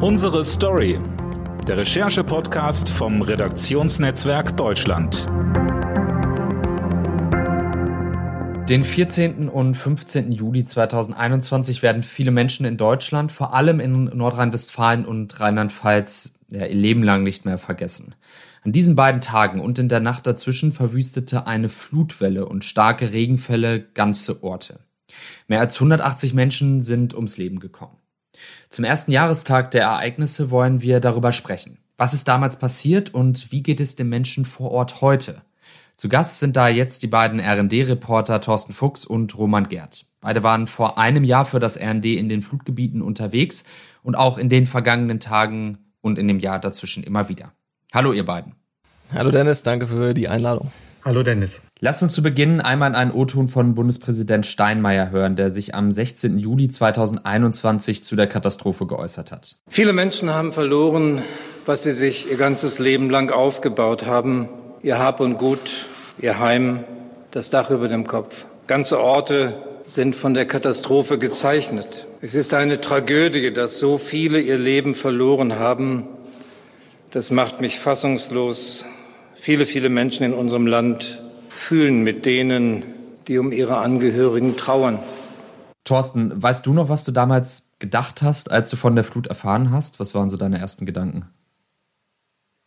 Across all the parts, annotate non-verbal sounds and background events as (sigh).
Unsere Story. Der Recherche-Podcast vom Redaktionsnetzwerk Deutschland. Den 14. und 15. Juli 2021 werden viele Menschen in Deutschland, vor allem in Nordrhein-Westfalen und Rheinland-Pfalz, ja, ihr Leben lang nicht mehr vergessen. An diesen beiden Tagen und in der Nacht dazwischen verwüstete eine Flutwelle und starke Regenfälle ganze Orte. Mehr als 180 Menschen sind ums Leben gekommen. Zum ersten Jahrestag der Ereignisse wollen wir darüber sprechen. Was ist damals passiert und wie geht es den Menschen vor Ort heute? Zu Gast sind da jetzt die beiden RD-Reporter Thorsten Fuchs und Roman Gerd. Beide waren vor einem Jahr für das RND in den Flutgebieten unterwegs und auch in den vergangenen Tagen und in dem Jahr dazwischen immer wieder. Hallo ihr beiden. Hallo Dennis, danke für die Einladung. Hallo Dennis. Lasst uns zu Beginn einmal einen O-Ton von Bundespräsident Steinmeier hören, der sich am 16. Juli 2021 zu der Katastrophe geäußert hat. Viele Menschen haben verloren, was sie sich ihr ganzes Leben lang aufgebaut haben ihr Hab und Gut, ihr Heim, das Dach über dem Kopf. Ganze Orte sind von der Katastrophe gezeichnet. Es ist eine Tragödie, dass so viele ihr Leben verloren haben. Das macht mich fassungslos. Viele, viele Menschen in unserem Land fühlen mit denen, die um ihre Angehörigen trauern. Thorsten, weißt du noch, was du damals gedacht hast, als du von der Flut erfahren hast? Was waren so deine ersten Gedanken?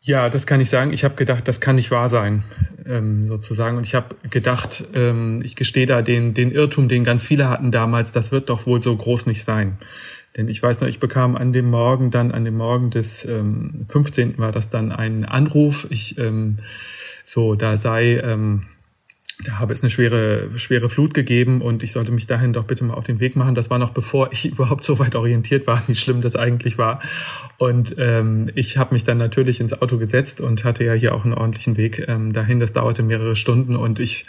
Ja, das kann ich sagen. Ich habe gedacht, das kann nicht wahr sein, ähm, sozusagen. Und ich habe gedacht, ähm, ich gestehe da den, den Irrtum, den ganz viele hatten damals, das wird doch wohl so groß nicht sein. Denn ich weiß noch, ich bekam an dem Morgen dann, an dem Morgen des ähm, 15. war das dann ein Anruf. Ich ähm, so, da sei ähm, da habe es eine schwere, schwere Flut gegeben und ich sollte mich dahin doch bitte mal auf den Weg machen. Das war noch bevor ich (laughs) überhaupt so weit orientiert war, wie schlimm das eigentlich war. Und ähm, ich habe mich dann natürlich ins Auto gesetzt und hatte ja hier auch einen ordentlichen Weg ähm, dahin. Das dauerte mehrere Stunden und ich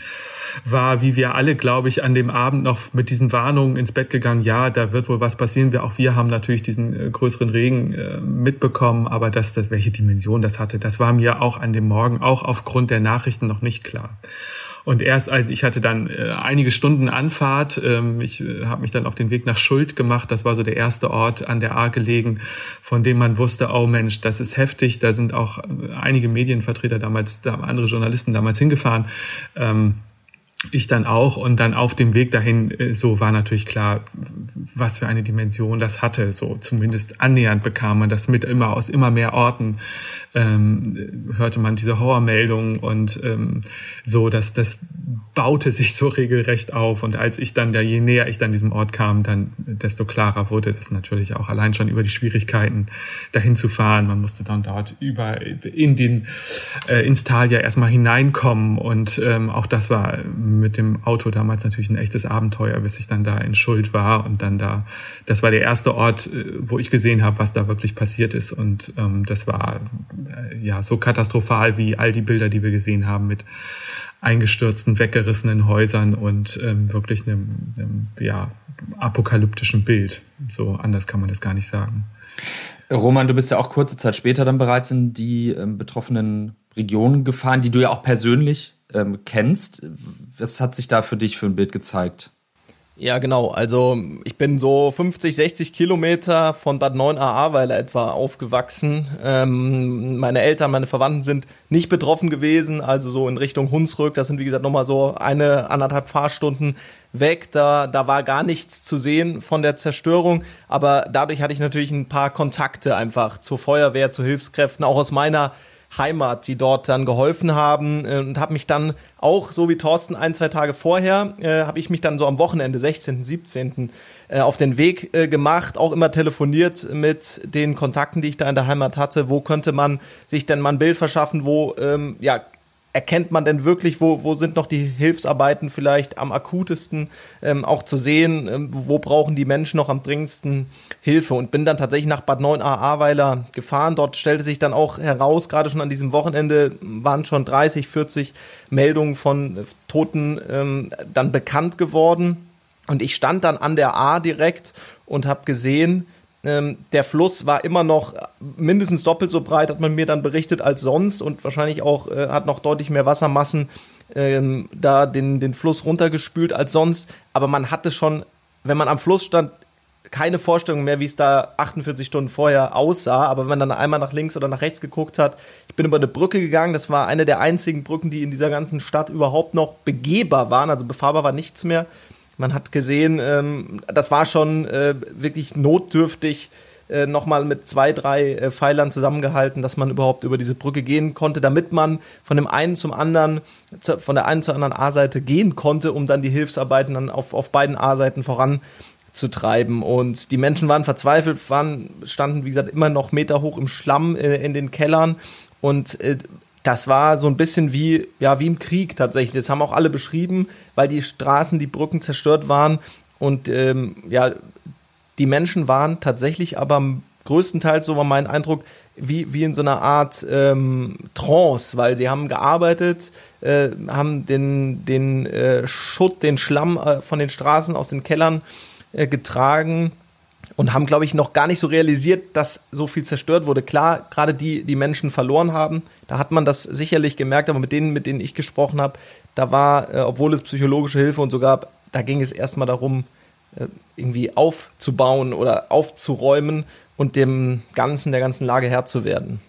war, wie wir alle, glaube ich, an dem Abend noch mit diesen Warnungen ins Bett gegangen. Ja, da wird wohl was passieren. Wir, auch wir haben natürlich diesen äh, größeren Regen äh, mitbekommen, aber dass das, welche Dimension das hatte, das war mir auch an dem Morgen, auch aufgrund der Nachrichten noch nicht klar. Und erst ich hatte dann äh, einige Stunden Anfahrt, ähm, ich äh, habe mich dann auf den Weg nach Schuld gemacht. Das war so der erste Ort an der A gelegen, von dem man wusste, oh Mensch, das ist heftig. Da sind auch äh, einige Medienvertreter damals, da andere Journalisten damals hingefahren. Ich dann auch und dann auf dem Weg dahin äh, so war natürlich klar, was für eine Dimension das hatte. So zumindest annähernd bekam man das mit immer aus immer mehr Orten ähm, hörte man diese Horrormeldungen und ähm, so, dass das baute sich so regelrecht auf. Und als ich dann, da je näher ich dann diesem Ort kam, dann desto klarer wurde das natürlich auch allein schon über die Schwierigkeiten dahin zu fahren. Man musste dann dort über in den äh, ins Tal ja erstmal hineinkommen und ähm, auch das war mit dem Auto damals natürlich ein echtes Abenteuer, bis ich dann da in Schuld war und dann da, das war der erste Ort, äh, wo ich gesehen habe, was da wirklich passiert ist und ähm, das war äh, ja so katastrophal wie all die Bilder, die wir gesehen haben mit eingestürzten, weggerissenen Häusern und ähm, wirklich einem, einem ja, apokalyptischen Bild. So anders kann man das gar nicht sagen. Roman, du bist ja auch kurze Zeit später dann bereits in die ähm, betroffenen Regionen gefahren, die du ja auch persönlich ähm, kennst. Was hat sich da für dich für ein Bild gezeigt? Ja, genau. Also ich bin so 50, 60 Kilometer von Bad 9 Ahrweiler etwa aufgewachsen. Ähm, meine Eltern, meine Verwandten sind nicht betroffen gewesen, also so in Richtung Hunsrück. Das sind wie gesagt nochmal so eine, anderthalb Fahrstunden weg. Da, da war gar nichts zu sehen von der Zerstörung. Aber dadurch hatte ich natürlich ein paar Kontakte einfach zur Feuerwehr, zu Hilfskräften, auch aus meiner Heimat, die dort dann geholfen haben äh, und habe mich dann auch, so wie Thorsten, ein, zwei Tage vorher, äh, habe ich mich dann so am Wochenende, 16., 17., äh, auf den Weg äh, gemacht, auch immer telefoniert mit den Kontakten, die ich da in der Heimat hatte. Wo könnte man sich denn mal ein Bild verschaffen, wo ähm, ja erkennt man denn wirklich, wo, wo sind noch die Hilfsarbeiten vielleicht am akutesten ähm, auch zu sehen, ähm, wo brauchen die Menschen noch am dringendsten Hilfe und bin dann tatsächlich nach Bad 9a Ahrweiler gefahren. Dort stellte sich dann auch heraus, gerade schon an diesem Wochenende waren schon 30, 40 Meldungen von Toten ähm, dann bekannt geworden und ich stand dann an der A direkt und habe gesehen, ähm, der Fluss war immer noch mindestens doppelt so breit, hat man mir dann berichtet, als sonst und wahrscheinlich auch äh, hat noch deutlich mehr Wassermassen ähm, da den, den Fluss runtergespült als sonst. Aber man hatte schon, wenn man am Fluss stand, keine Vorstellung mehr, wie es da 48 Stunden vorher aussah. Aber wenn man dann einmal nach links oder nach rechts geguckt hat, ich bin über eine Brücke gegangen. Das war eine der einzigen Brücken, die in dieser ganzen Stadt überhaupt noch begehbar waren. Also befahrbar war nichts mehr. Man hat gesehen, ähm, das war schon äh, wirklich notdürftig äh, nochmal mit zwei, drei äh, Pfeilern zusammengehalten, dass man überhaupt über diese Brücke gehen konnte, damit man von dem einen zum anderen, zu, von der einen zur anderen A-Seite gehen konnte, um dann die Hilfsarbeiten dann auf, auf beiden A-Seiten voranzutreiben. Und die Menschen waren verzweifelt, waren, standen, wie gesagt, immer noch Meter hoch im Schlamm äh, in den Kellern. Und äh, das war so ein bisschen wie, ja, wie im Krieg tatsächlich. Das haben auch alle beschrieben, weil die Straßen, die Brücken zerstört waren. Und ähm, ja, die Menschen waren tatsächlich aber größtenteils, so war mein Eindruck, wie, wie in so einer Art ähm, Trance, weil sie haben gearbeitet, äh, haben den, den äh, Schutt, den Schlamm äh, von den Straßen aus den Kellern äh, getragen und haben, glaube ich, noch gar nicht so realisiert, dass so viel zerstört wurde. Klar, gerade die, die Menschen verloren haben, da hat man das sicherlich gemerkt, aber mit denen, mit denen ich gesprochen habe, da war, äh, obwohl es psychologische Hilfe und so gab, da ging es erstmal darum, äh, irgendwie aufzubauen oder aufzuräumen und dem Ganzen, der ganzen Lage Herr zu werden.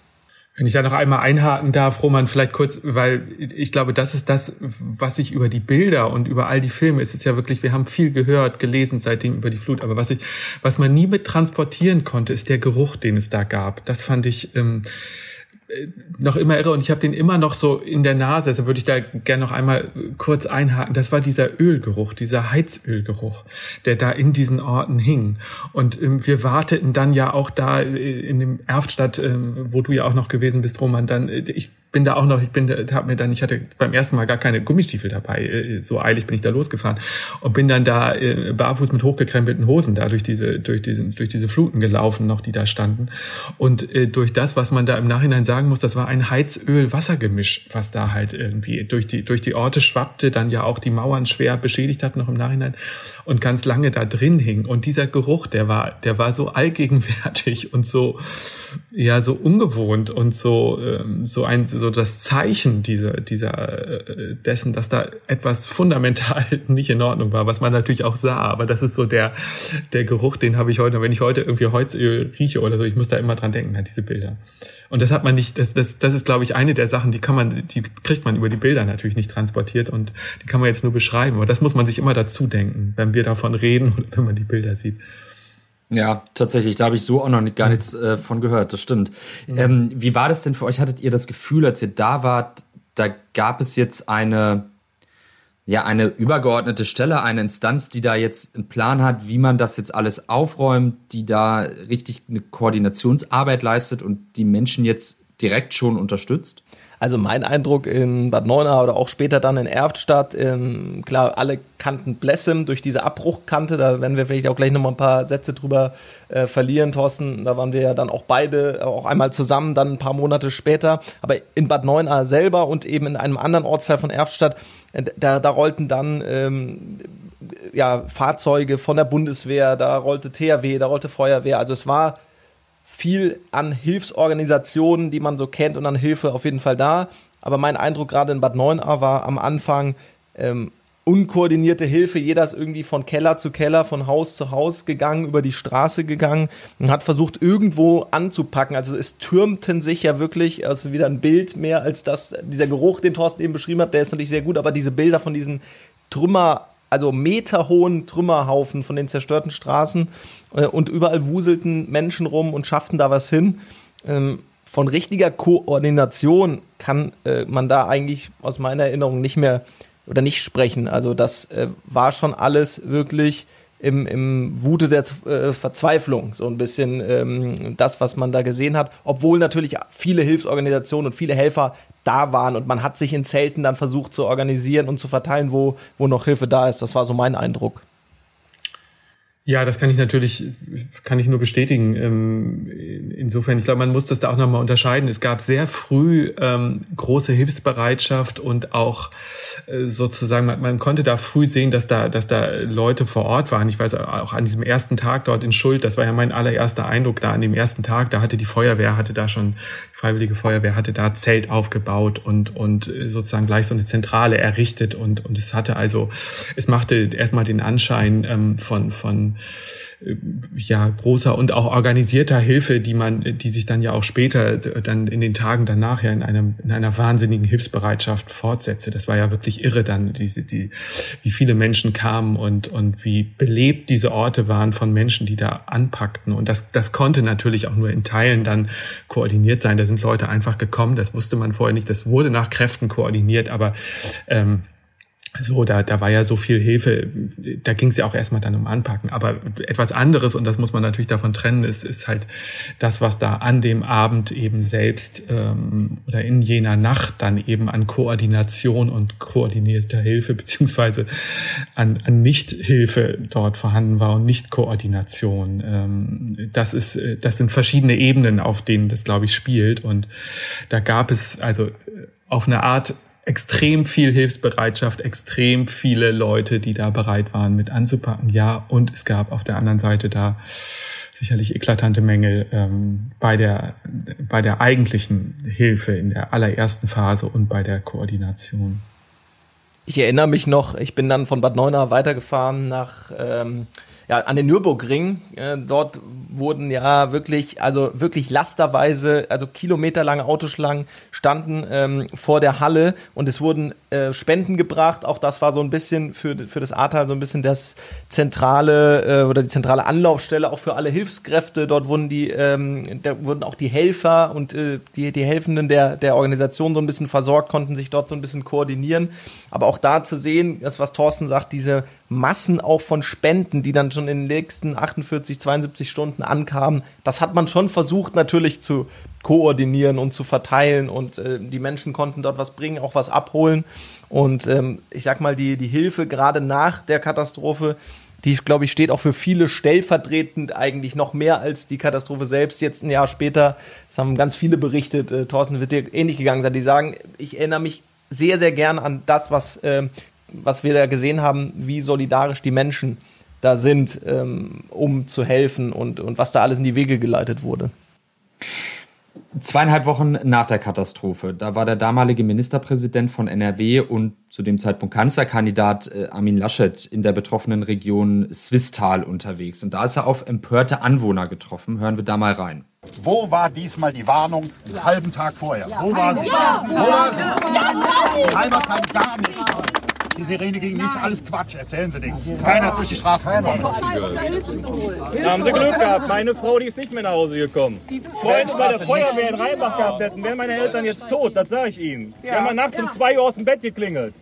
Wenn ich da noch einmal einhaken darf, Roman, vielleicht kurz, weil ich glaube, das ist das, was ich über die Bilder und über all die Filme, es ist ja wirklich, wir haben viel gehört, gelesen seitdem über die Flut, aber was ich, was man nie mit transportieren konnte, ist der Geruch, den es da gab. Das fand ich, ähm, noch immer irre und ich habe den immer noch so in der Nase. Also würde ich da gerne noch einmal kurz einhaken. Das war dieser Ölgeruch, dieser Heizölgeruch, der da in diesen Orten hing. Und ähm, wir warteten dann ja auch da äh, in dem Erftstadt, ähm, wo du ja auch noch gewesen bist, Roman. Dann äh, ich bin da auch noch, ich bin, habe mir dann, ich hatte beim ersten Mal gar keine Gummistiefel dabei. Äh, so eilig bin ich da losgefahren und bin dann da äh, barfuß mit hochgekrempelten Hosen da durch diese, durch diese, durch diese Fluten gelaufen, noch die da standen. Und äh, durch das, was man da im Nachhinein sagen muss, das war ein Heizöl-Wassergemisch, was da halt irgendwie durch die, durch die Orte schwappte, dann ja auch die Mauern schwer beschädigt hat noch im Nachhinein und ganz lange da drin hing. Und dieser Geruch, der war, der war so allgegenwärtig und so, ja, so ungewohnt und so, ähm, so ein, so so das Zeichen dieser, dieser, äh, dessen, dass da etwas fundamental (laughs) nicht in Ordnung war, was man natürlich auch sah. Aber das ist so der, der Geruch, den habe ich heute, wenn ich heute irgendwie Holzöl rieche oder so, ich muss da immer dran denken, an diese Bilder. Und das hat man nicht, das, das, das ist, glaube ich, eine der Sachen, die kann man, die kriegt man über die Bilder natürlich nicht transportiert und die kann man jetzt nur beschreiben. Aber das muss man sich immer dazu denken, wenn wir davon reden (laughs) und wenn man die Bilder sieht. Ja, tatsächlich, da habe ich so auch noch nicht, gar nichts äh, von gehört, das stimmt. Mhm. Ähm, wie war das denn für euch? Hattet ihr das Gefühl, als ihr da wart, da gab es jetzt eine, ja, eine übergeordnete Stelle, eine Instanz, die da jetzt einen Plan hat, wie man das jetzt alles aufräumt, die da richtig eine Koordinationsarbeit leistet und die Menschen jetzt direkt schon unterstützt? Also mein Eindruck in Bad Neuenahr oder auch später dann in Erftstadt, ähm, klar, alle kannten Blessem durch diese Abbruchkante, da werden wir vielleicht auch gleich nochmal ein paar Sätze drüber äh, verlieren, Thorsten, da waren wir ja dann auch beide, auch einmal zusammen, dann ein paar Monate später, aber in Bad Neuenahr selber und eben in einem anderen Ortsteil von Erftstadt, äh, da, da rollten dann ähm, ja, Fahrzeuge von der Bundeswehr, da rollte THW, da rollte Feuerwehr, also es war viel an Hilfsorganisationen, die man so kennt und an Hilfe auf jeden Fall da. Aber mein Eindruck gerade in Bad Neuenahr war am Anfang ähm, unkoordinierte Hilfe. Jeder ist irgendwie von Keller zu Keller, von Haus zu Haus gegangen, über die Straße gegangen und hat versucht, irgendwo anzupacken. Also es türmten sich ja wirklich, also wieder ein Bild mehr als das, dieser Geruch, den Thorsten eben beschrieben hat, der ist natürlich sehr gut, aber diese Bilder von diesen Trümmer also meterhohen Trümmerhaufen von den zerstörten Straßen äh, und überall wuselten Menschen rum und schafften da was hin. Ähm, von richtiger Koordination kann äh, man da eigentlich aus meiner Erinnerung nicht mehr oder nicht sprechen. Also das äh, war schon alles wirklich im, im Wute der äh, Verzweiflung, so ein bisschen ähm, das, was man da gesehen hat, obwohl natürlich viele Hilfsorganisationen und viele Helfer da waren und man hat sich in Zelten dann versucht zu organisieren und zu verteilen, wo, wo noch Hilfe da ist. Das war so mein Eindruck. Ja, das kann ich natürlich, kann ich nur bestätigen. Ähm, insofern, ich glaube, man muss das da auch nochmal unterscheiden. Es gab sehr früh ähm, große Hilfsbereitschaft und auch äh, sozusagen, man, man, konnte da früh sehen, dass da, dass da Leute vor Ort waren. Ich weiß auch an diesem ersten Tag dort in Schuld, das war ja mein allererster Eindruck da an dem ersten Tag, da hatte die Feuerwehr, hatte da schon, die Freiwillige Feuerwehr hatte da Zelt aufgebaut und, und sozusagen gleich so eine Zentrale errichtet und, und es hatte also, es machte erstmal den Anschein ähm, von, von von ja großer und auch organisierter Hilfe, die man, die sich dann ja auch später dann in den Tagen danach ja in einem in einer wahnsinnigen Hilfsbereitschaft fortsetzte. Das war ja wirklich irre dann, diese die wie viele Menschen kamen und und wie belebt diese Orte waren von Menschen, die da anpackten und das das konnte natürlich auch nur in Teilen dann koordiniert sein. Da sind Leute einfach gekommen, das wusste man vorher nicht. Das wurde nach Kräften koordiniert, aber ähm, so, da, da war ja so viel Hilfe, da ging es ja auch erstmal dann um Anpacken. Aber etwas anderes, und das muss man natürlich davon trennen, ist, ist halt das, was da an dem Abend eben selbst ähm, oder in jener Nacht dann eben an Koordination und koordinierter Hilfe beziehungsweise an, an Nichthilfe dort vorhanden war und Nicht-Koordination. Ähm, das ist, das sind verschiedene Ebenen, auf denen das, glaube ich, spielt. Und da gab es also auf eine Art extrem viel Hilfsbereitschaft, extrem viele Leute, die da bereit waren, mit anzupacken. Ja, und es gab auf der anderen Seite da sicherlich eklatante Mängel ähm, bei der bei der eigentlichen Hilfe in der allerersten Phase und bei der Koordination. Ich erinnere mich noch, ich bin dann von Bad Neuenahr weitergefahren nach ähm, ja, an den Nürburgring. Äh, dort wurden ja wirklich, also wirklich lasterweise, also kilometerlange Autoschlangen standen ähm, vor der Halle und es wurden äh, Spenden gebracht. Auch das war so ein bisschen für, für das Ahrtal so ein bisschen das zentrale äh, oder die zentrale Anlaufstelle auch für alle Hilfskräfte. Dort wurden die, ähm, da wurden auch die Helfer und äh, die, die Helfenden der, der Organisation so ein bisschen versorgt, konnten sich dort so ein bisschen koordinieren. Aber auch da zu sehen, das was Thorsten sagt, diese Massen auch von Spenden, die dann schon in den nächsten 48, 72 Stunden ankamen. Das hat man schon versucht natürlich zu koordinieren und zu verteilen und äh, die Menschen konnten dort was bringen, auch was abholen. Und ähm, ich sag mal, die, die Hilfe gerade nach der Katastrophe, die, glaube ich, steht auch für viele stellvertretend eigentlich noch mehr als die Katastrophe selbst. Jetzt ein Jahr später, das haben ganz viele berichtet, äh, Thorsten wird dir ähnlich gegangen sein, die sagen, ich erinnere mich sehr, sehr gern an das, was äh, was wir da gesehen haben, wie solidarisch die Menschen da sind, ähm, um zu helfen und, und was da alles in die Wege geleitet wurde. Zweieinhalb Wochen nach der Katastrophe, da war der damalige Ministerpräsident von NRW und zu dem Zeitpunkt Kanzlerkandidat äh, Armin Laschet in der betroffenen Region Swisttal unterwegs. Und da ist er auf empörte Anwohner getroffen. Hören wir da mal rein. Wo war diesmal die Warnung einen halben Tag vorher? Wo war sie? Wo war sie? Halber Zeit gar nichts. Die Sirene ging nicht, alles Quatsch, erzählen Sie nichts. Keiner ist durch die Straße gekommen. Da haben Sie Glück gehabt. Meine Frau, die ist nicht mehr nach Hause gekommen. Vorhin bei der Feuerwehr in Rheinbach gehabt hätten, wären meine Eltern jetzt tot, das sage ich Ihnen. Die haben nachts um 2 Uhr aus dem Bett geklingelt.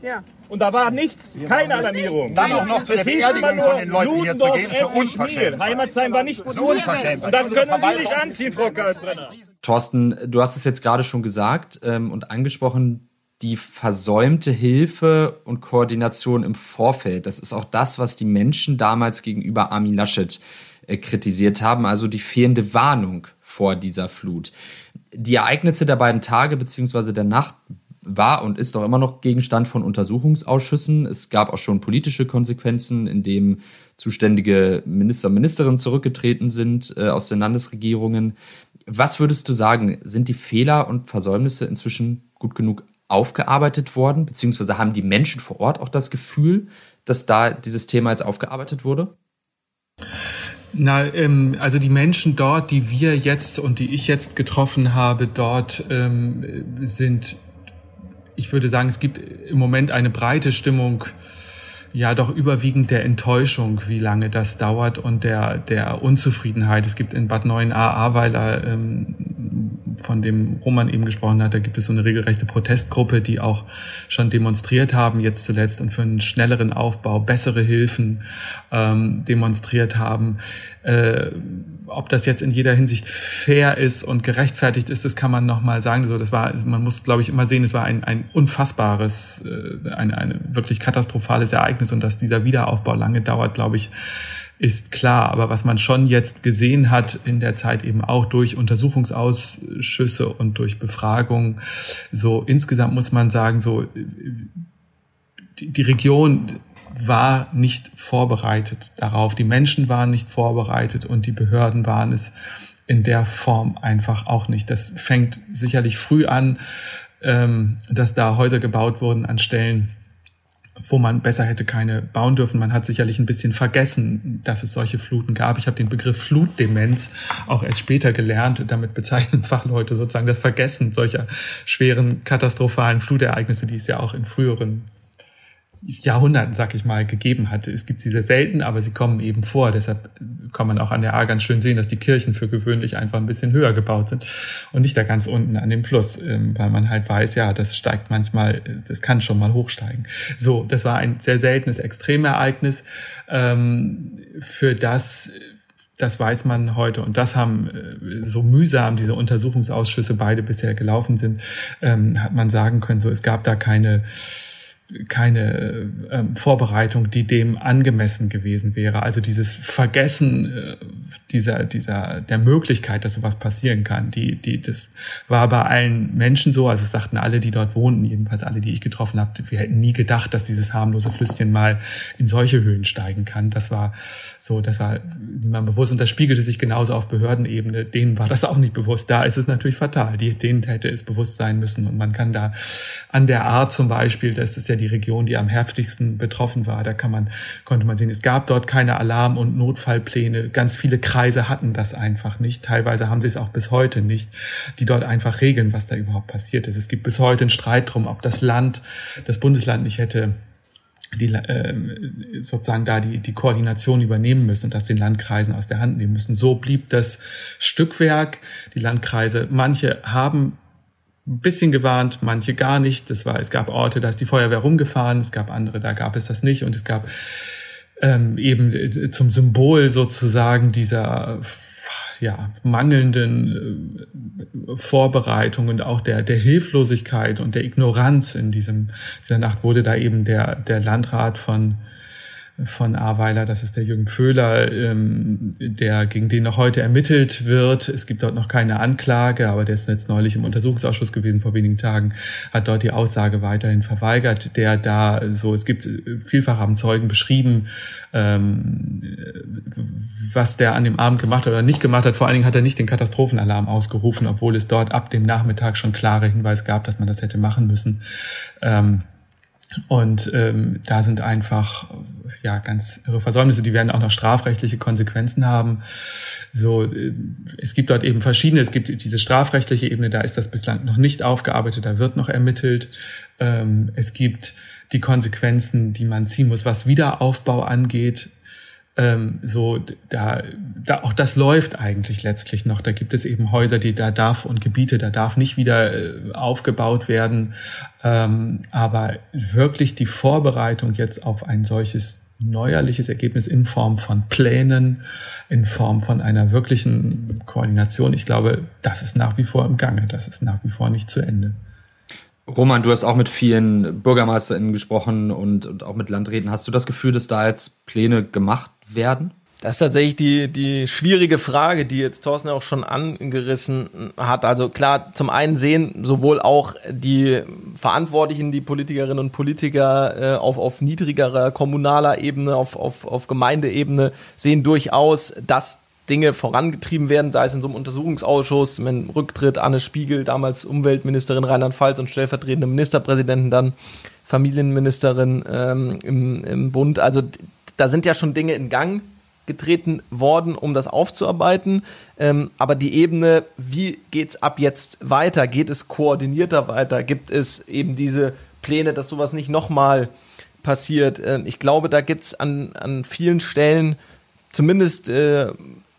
Und da war nichts, keine Alarmierung. Dann auch noch zu der Beerdigung von den Leuten hier zu gehen, ist unverschämt. Heimatsheim war nicht so unverschämt. Und das können Sie sich anziehen, Frau Köstrenner. Thorsten, du hast es jetzt gerade schon gesagt ähm, und angesprochen, die versäumte Hilfe und Koordination im Vorfeld. Das ist auch das, was die Menschen damals gegenüber Armin Laschet äh, kritisiert haben, also die fehlende Warnung vor dieser Flut. Die Ereignisse der beiden Tage beziehungsweise der Nacht war und ist auch immer noch Gegenstand von Untersuchungsausschüssen. Es gab auch schon politische Konsequenzen, indem zuständige Minister und Ministerinnen zurückgetreten sind äh, aus den Landesregierungen. Was würdest du sagen, sind die Fehler und Versäumnisse inzwischen gut genug aufgearbeitet worden, beziehungsweise haben die Menschen vor Ort auch das Gefühl, dass da dieses Thema jetzt aufgearbeitet wurde? Na, ähm, also die Menschen dort, die wir jetzt und die ich jetzt getroffen habe, dort ähm, sind, ich würde sagen, es gibt im Moment eine breite Stimmung, ja doch überwiegend der Enttäuschung, wie lange das dauert und der, der Unzufriedenheit. Es gibt in Bad 9a Ahrweiler ähm, von dem Roman eben gesprochen hat, da gibt es so eine regelrechte Protestgruppe, die auch schon demonstriert haben, jetzt zuletzt und für einen schnelleren Aufbau, bessere Hilfen ähm, demonstriert haben. Äh, ob das jetzt in jeder Hinsicht fair ist und gerechtfertigt ist, das kann man nochmal sagen. So, das war, man muss, glaube ich, immer sehen, es war ein, ein unfassbares, äh, ein, ein wirklich katastrophales Ereignis und dass dieser Wiederaufbau lange dauert, glaube ich, ist klar. Aber was man schon jetzt gesehen hat in der Zeit eben auch durch Untersuchungsausschüsse und durch Befragungen, so insgesamt muss man sagen, so die, Region war nicht vorbereitet darauf. Die Menschen waren nicht vorbereitet und die Behörden waren es in der Form einfach auch nicht. Das fängt sicherlich früh an, ähm, dass da Häuser gebaut wurden an Stellen, wo man besser hätte keine bauen dürfen. Man hat sicherlich ein bisschen vergessen, dass es solche Fluten gab. Ich habe den Begriff Flutdemenz auch erst später gelernt. Damit bezeichnen (laughs) Fachleute sozusagen das Vergessen solcher schweren katastrophalen Flutereignisse, die es ja auch in früheren Jahrhunderten, sag ich mal, gegeben hat. Es gibt sie sehr selten, aber sie kommen eben vor. Deshalb kann man auch an der A ganz schön sehen, dass die Kirchen für gewöhnlich einfach ein bisschen höher gebaut sind und nicht da ganz unten an dem Fluss, ähm, weil man halt weiß, ja, das steigt manchmal, das kann schon mal hochsteigen. So, das war ein sehr seltenes Extremereignis, ähm, für das das weiß man heute und das haben äh, so mühsam diese Untersuchungsausschüsse beide bisher gelaufen sind, ähm, hat man sagen können, so es gab da keine keine ähm, Vorbereitung, die dem angemessen gewesen wäre. Also dieses Vergessen äh, dieser, dieser, der Möglichkeit, dass sowas passieren kann, die, die, das war bei allen Menschen so. Also es sagten alle, die dort wohnten, jedenfalls alle, die ich getroffen habe, wir hätten nie gedacht, dass dieses harmlose Flüsschen mal in solche Höhen steigen kann. Das war so, das war niemand bewusst und das spiegelte sich genauso auf Behördenebene. Denen war das auch nicht bewusst. Da ist es natürlich fatal. Die, denen hätte es bewusst sein müssen und man kann da an der Art zum Beispiel, das ist ja die Region, die am heftigsten betroffen war. Da kann man, konnte man sehen, es gab dort keine Alarm- und Notfallpläne. Ganz viele Kreise hatten das einfach nicht. Teilweise haben sie es auch bis heute nicht, die dort einfach regeln, was da überhaupt passiert ist. Es gibt bis heute einen Streit drum, ob das Land, das Bundesland nicht hätte die äh, sozusagen da die, die Koordination übernehmen müssen und das den Landkreisen aus der Hand nehmen müssen. So blieb das Stückwerk. Die Landkreise, manche haben ein bisschen gewarnt, manche gar nicht. Das war, es gab Orte, da ist die Feuerwehr rumgefahren, es gab andere, da gab es das nicht und es gab ähm, eben äh, zum Symbol sozusagen dieser ja, mangelnden äh, Vorbereitung und auch der, der Hilflosigkeit und der Ignoranz in diesem, dieser Nacht wurde da eben der, der Landrat von von Aweiler, das ist der Jürgen Föhler, ähm, der gegen den noch heute ermittelt wird. Es gibt dort noch keine Anklage, aber der ist jetzt neulich im Untersuchungsausschuss gewesen vor wenigen Tagen, hat dort die Aussage weiterhin verweigert, der da so, es gibt vielfach haben Zeugen beschrieben, ähm, was der an dem Abend gemacht hat oder nicht gemacht hat. Vor allen Dingen hat er nicht den Katastrophenalarm ausgerufen, obwohl es dort ab dem Nachmittag schon klare Hinweise gab, dass man das hätte machen müssen. Ähm, und ähm, da sind einfach ja ganz irre Versäumnisse, die werden auch noch strafrechtliche Konsequenzen haben. So, äh, es gibt dort eben verschiedene, es gibt diese strafrechtliche Ebene, da ist das bislang noch nicht aufgearbeitet, da wird noch ermittelt. Ähm, es gibt die Konsequenzen, die man ziehen muss, was Wiederaufbau angeht ähm, so da, da auch das läuft eigentlich letztlich noch. Da gibt es eben Häuser, die da darf und Gebiete, da darf nicht wieder äh, aufgebaut werden. Ähm, aber wirklich die Vorbereitung jetzt auf ein solches neuerliches Ergebnis in Form von Plänen, in Form von einer wirklichen Koordination, ich glaube, das ist nach wie vor im Gange. Das ist nach wie vor nicht zu Ende. Roman, du hast auch mit vielen BürgermeisterInnen gesprochen und, und auch mit Landräten. Hast du das Gefühl, dass da jetzt Pläne gemacht werden? Das ist tatsächlich die, die schwierige Frage, die jetzt Thorsten auch schon angerissen hat. Also klar, zum einen sehen sowohl auch die Verantwortlichen, die Politikerinnen und Politiker äh, auf, auf niedrigerer kommunaler Ebene, auf, auf, auf Gemeindeebene, sehen durchaus, dass Dinge vorangetrieben werden, sei es in so einem Untersuchungsausschuss, mit dem Rücktritt Anne Spiegel, damals Umweltministerin Rheinland-Pfalz und stellvertretende Ministerpräsidenten, dann Familienministerin ähm, im, im Bund. Also da sind ja schon Dinge in Gang getreten worden, um das aufzuarbeiten. Ähm, aber die Ebene, wie geht's ab jetzt weiter? Geht es koordinierter weiter? Gibt es eben diese Pläne, dass sowas nicht nochmal passiert? Ähm, ich glaube, da gibt's an, an vielen Stellen zumindest äh,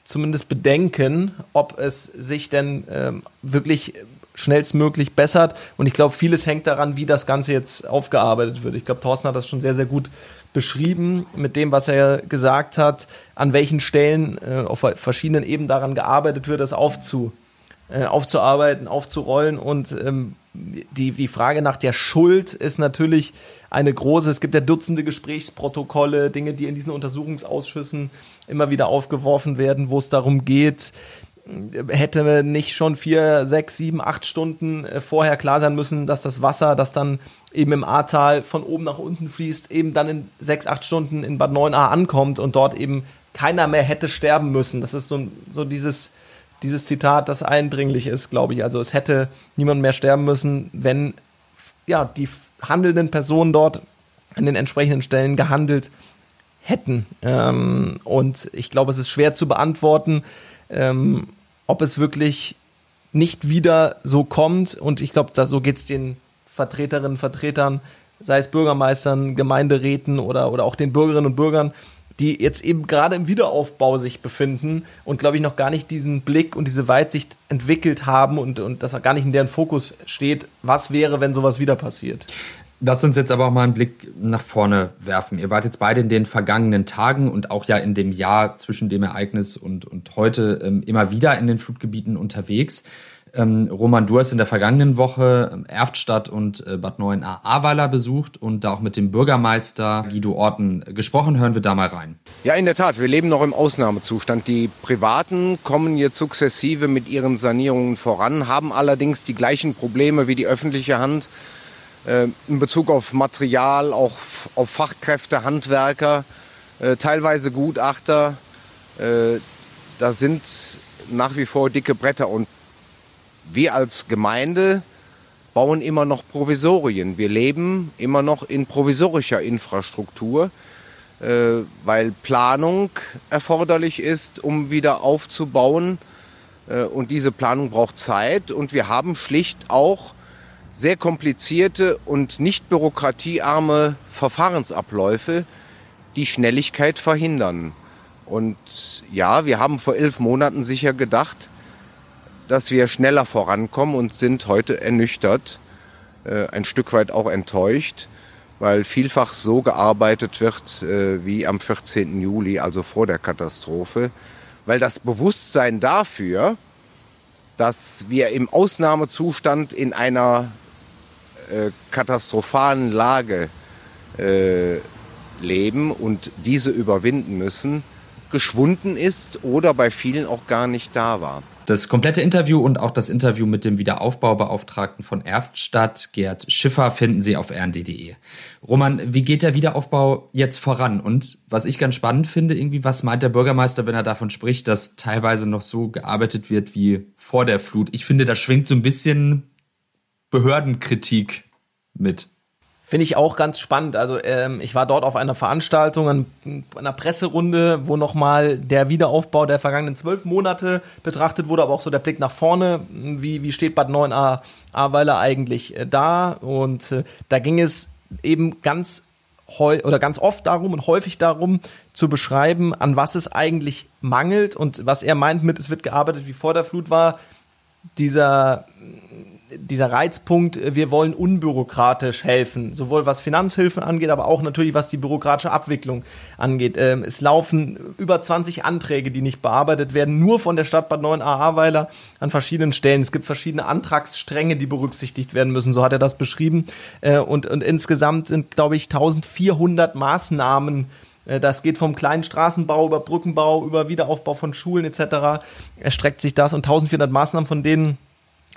zumindest bedenken, ob es sich denn ähm, wirklich schnellstmöglich bessert. Und ich glaube, vieles hängt daran, wie das Ganze jetzt aufgearbeitet wird. Ich glaube, Thorsten hat das schon sehr, sehr gut beschrieben mit dem, was er gesagt hat, an welchen Stellen äh, auf verschiedenen Ebenen daran gearbeitet wird, das aufzu, äh, aufzuarbeiten, aufzurollen. Und ähm, die, die Frage nach der Schuld ist natürlich eine große. Es gibt ja Dutzende Gesprächsprotokolle, Dinge, die in diesen Untersuchungsausschüssen immer wieder aufgeworfen werden, wo es darum geht, hätte nicht schon vier, sechs, sieben, acht Stunden äh, vorher klar sein müssen, dass das Wasser, das dann eben im Ahrtal von oben nach unten fließt, eben dann in sechs, acht Stunden in Bad 9a ankommt und dort eben keiner mehr hätte sterben müssen. Das ist so, so dieses, dieses Zitat, das eindringlich ist, glaube ich. Also es hätte niemand mehr sterben müssen, wenn ja, die handelnden Personen dort an den entsprechenden Stellen gehandelt hätten. Ähm, und ich glaube, es ist schwer zu beantworten, ähm, ob es wirklich nicht wieder so kommt. Und ich glaube, so geht es den Vertreterinnen und Vertretern, sei es Bürgermeistern, Gemeinderäten oder, oder auch den Bürgerinnen und Bürgern, die jetzt eben gerade im Wiederaufbau sich befinden und, glaube ich, noch gar nicht diesen Blick und diese Weitsicht entwickelt haben und, und das gar nicht in deren Fokus steht, was wäre, wenn sowas wieder passiert. Lass uns jetzt aber auch mal einen Blick nach vorne werfen. Ihr wart jetzt beide in den vergangenen Tagen und auch ja in dem Jahr zwischen dem Ereignis und, und heute ähm, immer wieder in den Flutgebieten unterwegs. Ähm, Roman, du hast in der vergangenen Woche ähm, Erftstadt und äh, Bad Neuenahr-Ahrweiler besucht und da auch mit dem Bürgermeister Guido Orten gesprochen. Hören wir da mal rein. Ja, in der Tat. Wir leben noch im Ausnahmezustand. Die Privaten kommen jetzt sukzessive mit ihren Sanierungen voran, haben allerdings die gleichen Probleme wie die öffentliche Hand äh, in Bezug auf Material, auch auf Fachkräfte, Handwerker, äh, teilweise Gutachter. Äh, da sind nach wie vor dicke Bretter und wir als Gemeinde bauen immer noch Provisorien. Wir leben immer noch in provisorischer Infrastruktur, weil Planung erforderlich ist, um wieder aufzubauen. Und diese Planung braucht Zeit. Und wir haben schlicht auch sehr komplizierte und nicht bürokratiearme Verfahrensabläufe, die Schnelligkeit verhindern. Und ja, wir haben vor elf Monaten sicher gedacht, dass wir schneller vorankommen und sind heute ernüchtert, äh, ein Stück weit auch enttäuscht, weil vielfach so gearbeitet wird äh, wie am 14. Juli, also vor der Katastrophe, weil das Bewusstsein dafür, dass wir im Ausnahmezustand in einer äh, katastrophalen Lage leben und diese überwinden müssen, geschwunden ist oder bei vielen auch gar nicht da war. Das komplette Interview und auch das Interview mit dem Wiederaufbaubeauftragten von Erftstadt, Gerd Schiffer, finden Sie auf rnd.de. Roman, wie geht der Wiederaufbau jetzt voran? Und was ich ganz spannend finde, irgendwie, was meint der Bürgermeister, wenn er davon spricht, dass teilweise noch so gearbeitet wird wie vor der Flut? Ich finde, da schwingt so ein bisschen Behördenkritik mit. Finde ich auch ganz spannend. Also ähm, ich war dort auf einer Veranstaltung, an, einer Presserunde, wo nochmal der Wiederaufbau der vergangenen zwölf Monate betrachtet wurde, aber auch so der Blick nach vorne. Wie, wie steht Bad 9a Ahrweiler eigentlich äh, da? Und äh, da ging es eben ganz oder ganz oft darum und häufig darum zu beschreiben, an was es eigentlich mangelt und was er meint mit, es wird gearbeitet wie vor der Flut war, dieser dieser Reizpunkt, äh, wir wollen unbürokratisch helfen, sowohl was Finanzhilfen angeht, aber auch natürlich was die bürokratische Abwicklung angeht. Ähm, es laufen über 20 Anträge, die nicht bearbeitet werden, nur von der Stadt Bad 9 Ahrweiler an verschiedenen Stellen. Es gibt verschiedene Antragsstränge, die berücksichtigt werden müssen, so hat er das beschrieben. Äh, und, und insgesamt sind, glaube ich, 1400 Maßnahmen äh, das geht vom kleinen Straßenbau über Brückenbau, über Wiederaufbau von Schulen etc. erstreckt sich das und 1400 Maßnahmen, von denen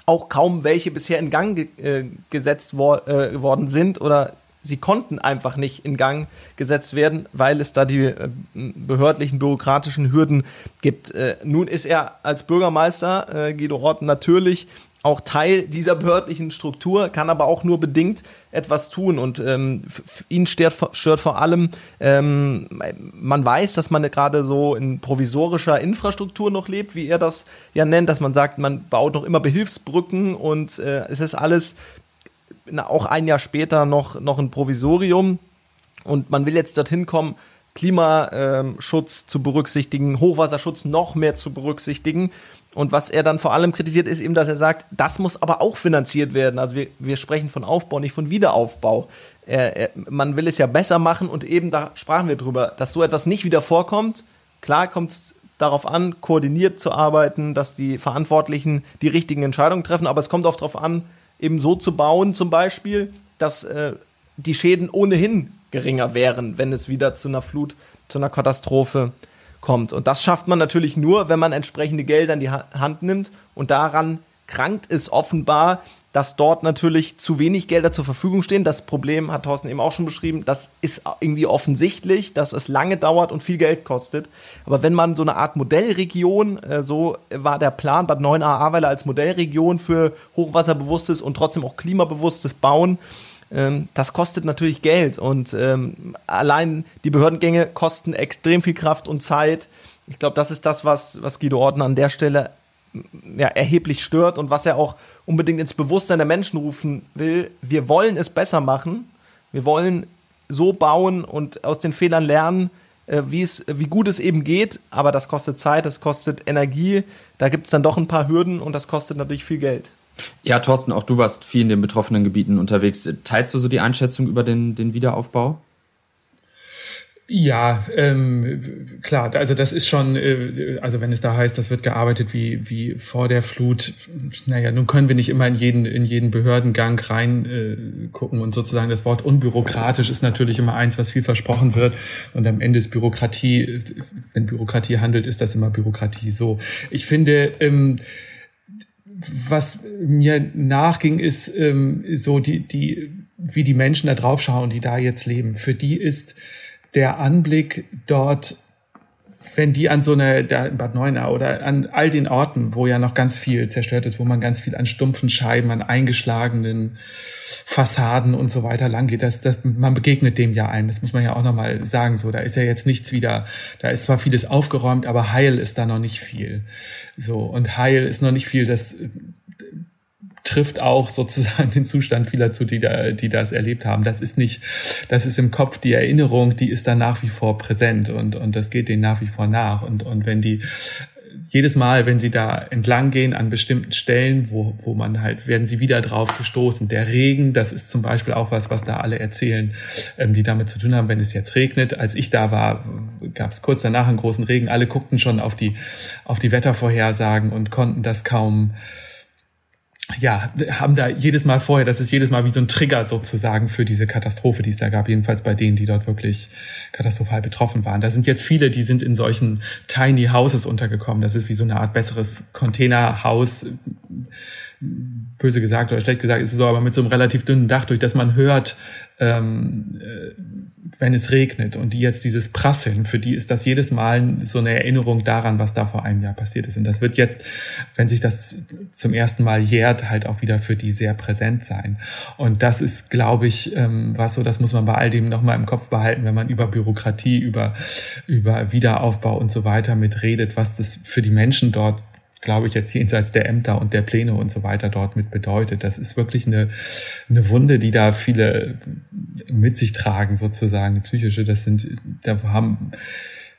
auch kaum welche bisher in Gang ge äh, gesetzt wor äh, worden sind oder sie konnten einfach nicht in Gang gesetzt werden, weil es da die äh, behördlichen, bürokratischen Hürden gibt. Äh, nun ist er als Bürgermeister, äh, Guido Orten, natürlich auch Teil dieser behördlichen Struktur, kann aber auch nur bedingt etwas tun. Und ähm, ihn stört, stört vor allem, ähm, man weiß, dass man gerade so in provisorischer Infrastruktur noch lebt, wie er das ja nennt, dass man sagt, man baut noch immer Behilfsbrücken und äh, es ist alles na, auch ein Jahr später noch, noch ein Provisorium. Und man will jetzt dorthin kommen, Klimaschutz zu berücksichtigen, Hochwasserschutz noch mehr zu berücksichtigen. Und was er dann vor allem kritisiert, ist eben, dass er sagt, das muss aber auch finanziert werden. Also wir, wir sprechen von Aufbau, nicht von Wiederaufbau. Er, er, man will es ja besser machen und eben da sprachen wir drüber, dass so etwas nicht wieder vorkommt. Klar kommt es darauf an, koordiniert zu arbeiten, dass die Verantwortlichen die richtigen Entscheidungen treffen, aber es kommt auch darauf an, eben so zu bauen, zum Beispiel, dass äh, die Schäden ohnehin geringer wären, wenn es wieder zu einer Flut, zu einer Katastrophe kommt. Und das schafft man natürlich nur, wenn man entsprechende Gelder in die Hand nimmt. Und daran krankt es offenbar, dass dort natürlich zu wenig Gelder zur Verfügung stehen. Das Problem hat Thorsten eben auch schon beschrieben. Das ist irgendwie offensichtlich, dass es lange dauert und viel Geld kostet. Aber wenn man so eine Art Modellregion, äh, so war der Plan, Bad 9a Ahrweiler als Modellregion für hochwasserbewusstes und trotzdem auch klimabewusstes Bauen, ähm, das kostet natürlich Geld und ähm, allein die Behördengänge kosten extrem viel Kraft und Zeit. Ich glaube, das ist das, was, was Guido Orten an der Stelle ja, erheblich stört und was er auch unbedingt ins Bewusstsein der Menschen rufen will. Wir wollen es besser machen. Wir wollen so bauen und aus den Fehlern lernen, äh, wie es, wie gut es eben geht. Aber das kostet Zeit, das kostet Energie. Da gibt es dann doch ein paar Hürden und das kostet natürlich viel Geld. Ja, Thorsten, auch du warst viel in den betroffenen Gebieten unterwegs. Teilst du so die Einschätzung über den, den Wiederaufbau? Ja, ähm, klar, also das ist schon, äh, also wenn es da heißt, das wird gearbeitet wie, wie vor der Flut, naja, nun können wir nicht immer in jeden, in jeden Behördengang rein äh, gucken und sozusagen das Wort unbürokratisch ist natürlich immer eins, was viel versprochen wird und am Ende ist Bürokratie, wenn Bürokratie handelt, ist das immer Bürokratie so. Ich finde, ähm, was mir nachging, ist ähm, so die, die, wie die Menschen da drauf schauen, die da jetzt leben. Für die ist der Anblick dort, wenn die an so einer, da in Bad Neuenahr oder an all den Orten, wo ja noch ganz viel zerstört ist, wo man ganz viel an stumpfen Scheiben, an eingeschlagenen Fassaden und so weiter lang geht, das, das, man begegnet dem ja einem. Das muss man ja auch nochmal sagen. So, da ist ja jetzt nichts wieder, da ist zwar vieles aufgeräumt, aber heil ist da noch nicht viel. So, und heil ist noch nicht viel, das trifft auch sozusagen (laughs) den Zustand vieler zu, die, da, die das erlebt haben. Das ist nicht, das ist im Kopf die Erinnerung, die ist da nach wie vor präsent und, und das geht denen nach wie vor nach. Und, und wenn die jedes Mal, wenn sie da entlang gehen an bestimmten Stellen, wo, wo man halt, werden sie wieder drauf gestoßen. Der Regen, das ist zum Beispiel auch was, was da alle erzählen, ähm, die damit zu tun haben, wenn es jetzt regnet. Als ich da war, gab es kurz danach einen großen Regen. Alle guckten schon auf die, auf die Wettervorhersagen und konnten das kaum, ja, haben da jedes Mal vorher, das ist jedes Mal wie so ein Trigger sozusagen für diese Katastrophe, die es da gab, jedenfalls bei denen, die dort wirklich katastrophal betroffen waren. Da sind jetzt viele, die sind in solchen Tiny Houses untergekommen. Das ist wie so eine Art besseres Containerhaus, böse gesagt oder schlecht gesagt, ist es so, aber mit so einem relativ dünnen Dach, durch das man hört, ähm, äh, wenn es regnet und die jetzt dieses Prasseln, für die ist das jedes Mal so eine Erinnerung daran, was da vor einem Jahr passiert ist. Und das wird jetzt, wenn sich das zum ersten Mal jährt, halt auch wieder für die sehr präsent sein. Und das ist, glaube ich, ähm, was so, das muss man bei all dem nochmal im Kopf behalten, wenn man über Bürokratie, über, über Wiederaufbau und so weiter mitredet, was das für die Menschen dort glaube ich, jetzt jenseits der Ämter und der Pläne und so weiter dort mit bedeutet. Das ist wirklich eine, eine Wunde, die da viele mit sich tragen, sozusagen, die psychische. Das sind, da haben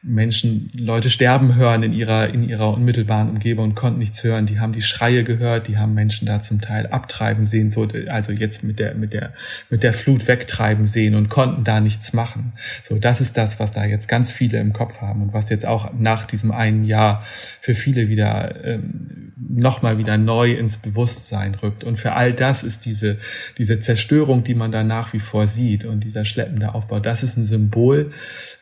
Menschen, Leute sterben hören in ihrer, in ihrer unmittelbaren Umgebung und konnten nichts hören. Die haben die Schreie gehört, die haben Menschen da zum Teil abtreiben sehen, so, also jetzt mit der, mit der, mit der Flut wegtreiben sehen und konnten da nichts machen. So, das ist das, was da jetzt ganz viele im Kopf haben und was jetzt auch nach diesem einen Jahr für viele wieder, ähm, nochmal wieder neu ins Bewusstsein rückt. Und für all das ist diese, diese Zerstörung, die man da nach wie vor sieht und dieser schleppende Aufbau, das ist ein Symbol,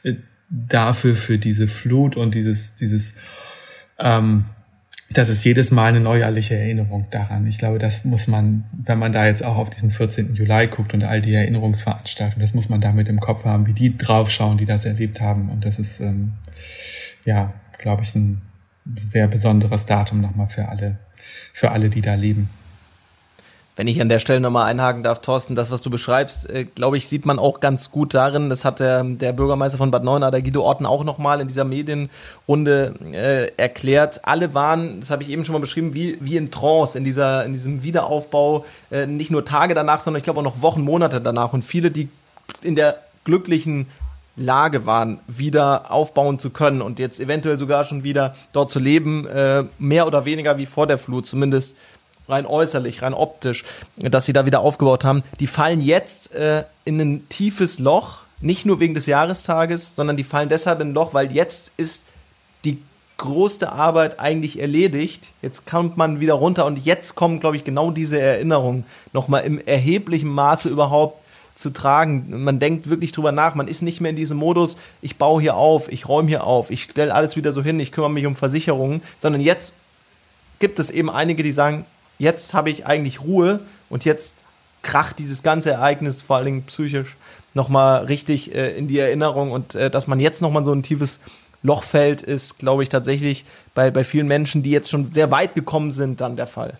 äh, dafür, für diese Flut und dieses, dieses, ähm, das ist jedes Mal eine neuerliche Erinnerung daran. Ich glaube, das muss man, wenn man da jetzt auch auf diesen 14. Juli guckt und all die Erinnerungsveranstaltungen, das muss man da mit im Kopf haben, wie die draufschauen, die das erlebt haben. Und das ist, ähm, ja, glaube ich, ein sehr besonderes Datum nochmal für alle, für alle, die da leben. Wenn ich an der Stelle nochmal einhaken darf, Thorsten, das, was du beschreibst, äh, glaube ich, sieht man auch ganz gut darin. Das hat der, der Bürgermeister von Bad Neuenahr, der Guido Orten, auch nochmal in dieser Medienrunde äh, erklärt. Alle waren, das habe ich eben schon mal beschrieben, wie, wie in Trance, in, dieser, in diesem Wiederaufbau, äh, nicht nur Tage danach, sondern ich glaube auch noch Wochen, Monate danach. Und viele, die in der glücklichen Lage waren, wieder aufbauen zu können und jetzt eventuell sogar schon wieder dort zu leben, äh, mehr oder weniger wie vor der Flut, zumindest rein äußerlich, rein optisch, dass sie da wieder aufgebaut haben, die fallen jetzt äh, in ein tiefes Loch, nicht nur wegen des Jahrestages, sondern die fallen deshalb in ein Loch, weil jetzt ist die größte Arbeit eigentlich erledigt. Jetzt kommt man wieder runter und jetzt kommen, glaube ich, genau diese Erinnerungen nochmal im erheblichen Maße überhaupt zu tragen. Man denkt wirklich drüber nach. Man ist nicht mehr in diesem Modus, ich baue hier auf, ich räume hier auf, ich stelle alles wieder so hin, ich kümmere mich um Versicherungen, sondern jetzt gibt es eben einige, die sagen, jetzt habe ich eigentlich Ruhe und jetzt kracht dieses ganze Ereignis vor allen Dingen psychisch nochmal richtig äh, in die Erinnerung und äh, dass man jetzt nochmal so ein tiefes Loch fällt, ist, glaube ich, tatsächlich bei, bei vielen Menschen, die jetzt schon sehr weit gekommen sind, dann der Fall.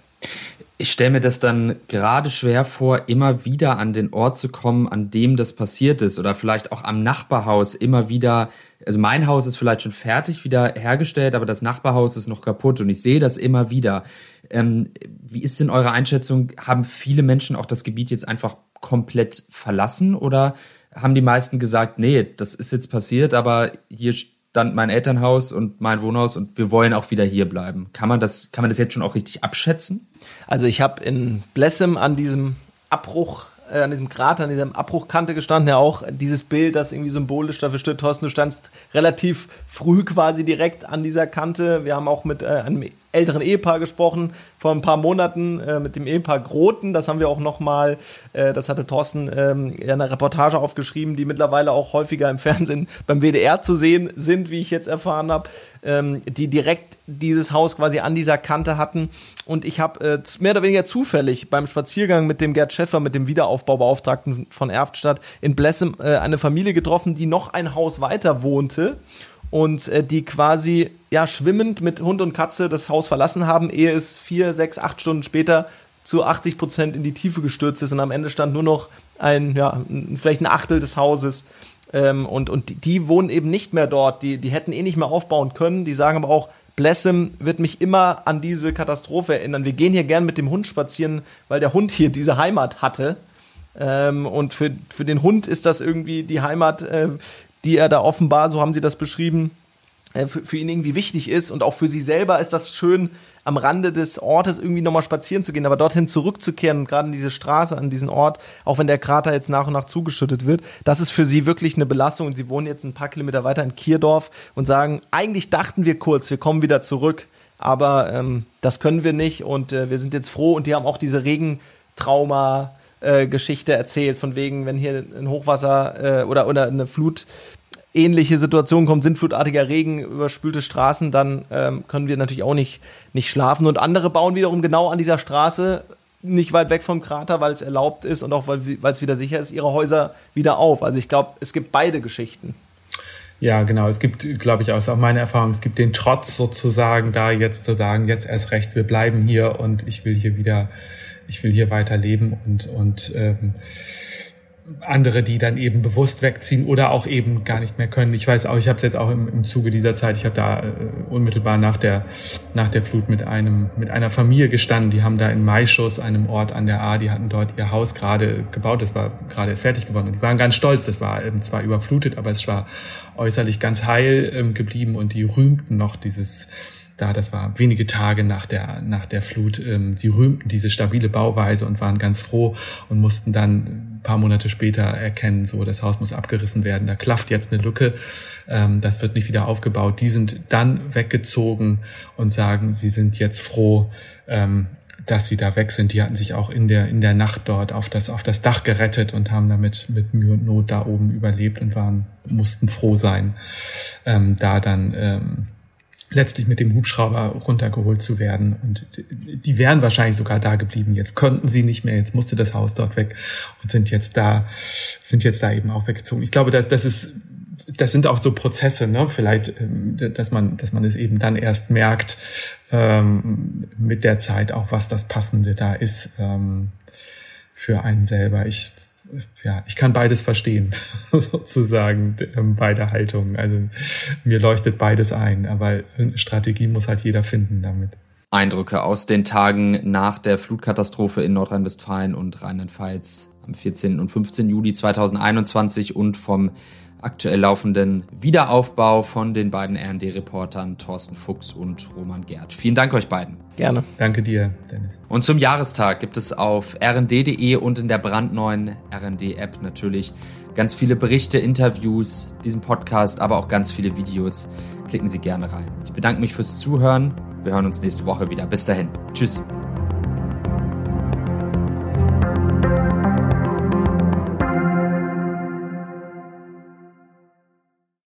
Ich stelle mir das dann gerade schwer vor, immer wieder an den Ort zu kommen, an dem das passiert ist oder vielleicht auch am Nachbarhaus immer wieder. Also mein Haus ist vielleicht schon fertig wieder hergestellt, aber das Nachbarhaus ist noch kaputt und ich sehe das immer wieder. Ähm, wie ist denn eure Einschätzung? Haben viele Menschen auch das Gebiet jetzt einfach komplett verlassen oder haben die meisten gesagt, nee, das ist jetzt passiert, aber hier stand mein Elternhaus und mein Wohnhaus und wir wollen auch wieder hier bleiben. Kann man das, kann man das jetzt schon auch richtig abschätzen? Also ich habe in Blessem an diesem Abbruch äh, an diesem Krater, an diesem Abbruchkante gestanden, ja auch dieses Bild, das irgendwie symbolisch dafür steht. Thorsten, du standst relativ früh quasi direkt an dieser Kante. Wir haben auch mit äh, einem älteren Ehepaar gesprochen vor ein paar Monaten äh, mit dem Ehepaar Groten. Das haben wir auch noch mal, äh, das hatte Thorsten ähm, in einer Reportage aufgeschrieben, die mittlerweile auch häufiger im (laughs) Fernsehen beim WDR zu sehen sind, wie ich jetzt erfahren habe, ähm, die direkt dieses Haus quasi an dieser Kante hatten. Und ich habe äh, mehr oder weniger zufällig beim Spaziergang mit dem Gerd Schäffer, mit dem Wiederaufbaubeauftragten von Erftstadt in Blessem, äh, eine Familie getroffen, die noch ein Haus weiter wohnte und äh, die quasi ja schwimmend mit Hund und Katze das Haus verlassen haben, ehe es vier, sechs, acht Stunden später zu 80 Prozent in die Tiefe gestürzt ist und am Ende stand nur noch ein, ja, vielleicht ein Achtel des Hauses. Ähm, und und die, die, wohnen eben nicht mehr dort. Die, die hätten eh nicht mehr aufbauen können. Die sagen aber auch, Blessem wird mich immer an diese Katastrophe erinnern. Wir gehen hier gern mit dem Hund spazieren, weil der Hund hier diese Heimat hatte. Ähm, und für, für den Hund ist das irgendwie die Heimat, äh, die er da offenbar, so haben sie das beschrieben, äh, für, ihn irgendwie wichtig ist. Und auch für sie selber ist das schön, am Rande des Ortes irgendwie nochmal spazieren zu gehen, aber dorthin zurückzukehren, gerade in diese Straße, an diesen Ort, auch wenn der Krater jetzt nach und nach zugeschüttet wird, das ist für sie wirklich eine Belastung. Und sie wohnen jetzt ein paar Kilometer weiter in Kierdorf und sagen, eigentlich dachten wir kurz, wir kommen wieder zurück, aber ähm, das können wir nicht und äh, wir sind jetzt froh und die haben auch diese Regentrauma Geschichte erzählt, von wegen, wenn hier ein Hochwasser äh, oder, oder eine Flut ähnliche Situation kommt, sintflutartiger Regen, überspülte Straßen, dann ähm, können wir natürlich auch nicht, nicht schlafen. Und andere bauen wiederum genau an dieser Straße, nicht weit weg vom Krater, weil es erlaubt ist und auch weil es wieder sicher ist, ihre Häuser wieder auf. Also ich glaube, es gibt beide Geschichten. Ja, genau. Es gibt, glaube ich, aus auch meiner Erfahrung, es gibt den Trotz sozusagen, da jetzt zu sagen, jetzt erst recht, wir bleiben hier und ich will hier wieder, ich will hier weiter leben und, und ähm, andere, die dann eben bewusst wegziehen oder auch eben gar nicht mehr können. Ich weiß auch, ich habe es jetzt auch im, im Zuge dieser Zeit, ich habe da äh, unmittelbar nach der nach der Flut mit einem mit einer Familie gestanden. Die haben da in Maischuss, einem Ort an der A, die hatten dort ihr Haus gerade gebaut. Das war gerade fertig geworden. Und die waren ganz stolz. Das war eben zwar überflutet, aber es war äußerlich ganz heil ähm, geblieben und die rühmten noch dieses da, das war wenige Tage nach der, nach der Flut, ähm, sie rühmten diese stabile Bauweise und waren ganz froh und mussten dann ein paar Monate später erkennen, so, das Haus muss abgerissen werden, da klafft jetzt eine Lücke, ähm, das wird nicht wieder aufgebaut. Die sind dann weggezogen und sagen, sie sind jetzt froh, ähm, dass sie da weg sind. Die hatten sich auch in der, in der Nacht dort auf das, auf das Dach gerettet und haben damit mit Mühe und Not da oben überlebt und waren, mussten froh sein, ähm, da dann, ähm, letztlich mit dem Hubschrauber runtergeholt zu werden. Und die wären wahrscheinlich sogar da geblieben. Jetzt konnten sie nicht mehr, jetzt musste das Haus dort weg und sind jetzt da, sind jetzt da eben auch weggezogen. Ich glaube, das, das ist, das sind auch so Prozesse, ne? Vielleicht, ähm, dass man, dass man es eben dann erst merkt ähm, mit der Zeit auch, was das Passende da ist ähm, für einen selber. Ich ja, ich kann beides verstehen, (laughs) sozusagen, ähm, beide Haltungen. Also mir leuchtet beides ein, aber eine Strategie muss halt jeder finden damit. Eindrücke aus den Tagen nach der Flutkatastrophe in Nordrhein-Westfalen und Rheinland-Pfalz am 14. und 15. Juli 2021 und vom aktuell laufenden Wiederaufbau von den beiden RD-Reportern Thorsten Fuchs und Roman Gerd. Vielen Dank euch beiden. Gerne. Danke dir, Dennis. Und zum Jahrestag gibt es auf rnd.de und in der brandneuen RND-App natürlich ganz viele Berichte, Interviews, diesen Podcast, aber auch ganz viele Videos. Klicken Sie gerne rein. Ich bedanke mich fürs Zuhören. Wir hören uns nächste Woche wieder. Bis dahin. Tschüss.